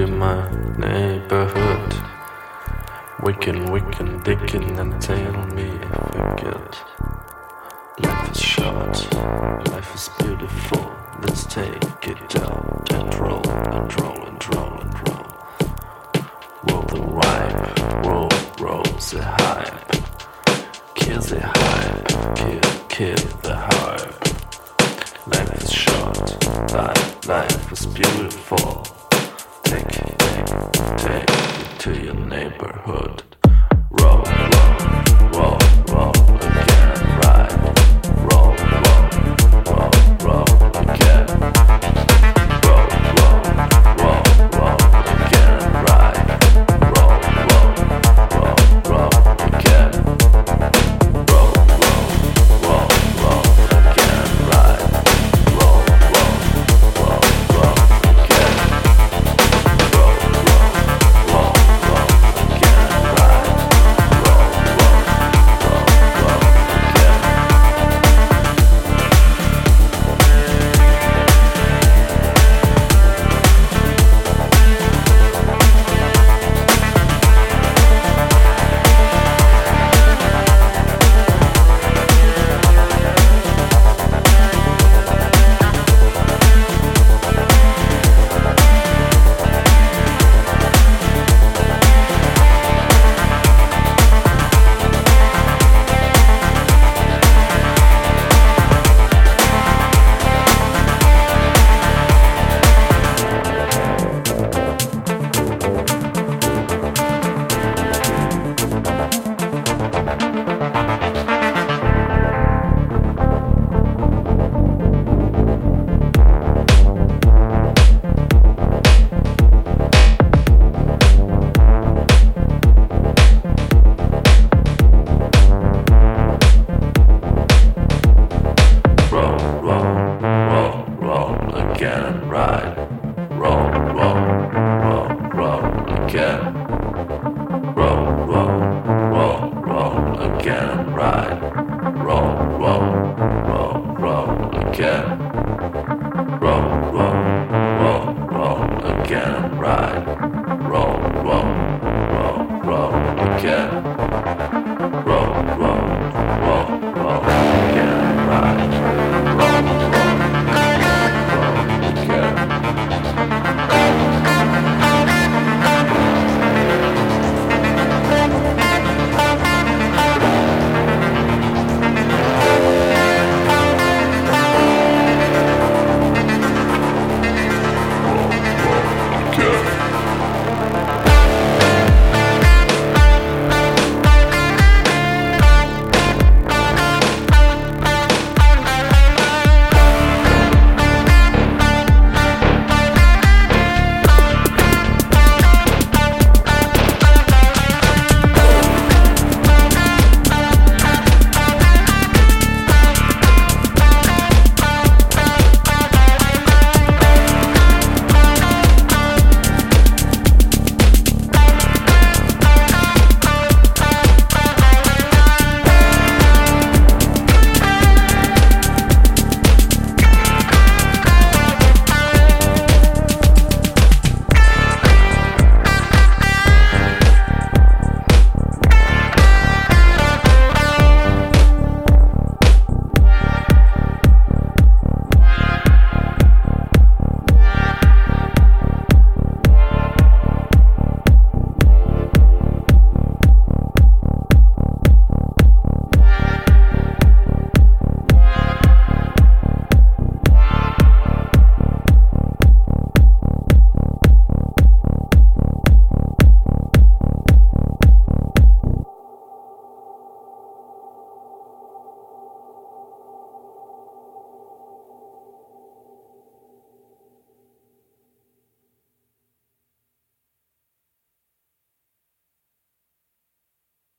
to my neighborhood. Wicking, wicking, dicking, and tell me if I get. Life is short, life is beautiful. Let's take it out and roll and roll and roll and roll. Roll the rhyme, roll, roll the hype. Kill the hype, kill, kill the hype. Life is short, life, life is beautiful. Neighborhood.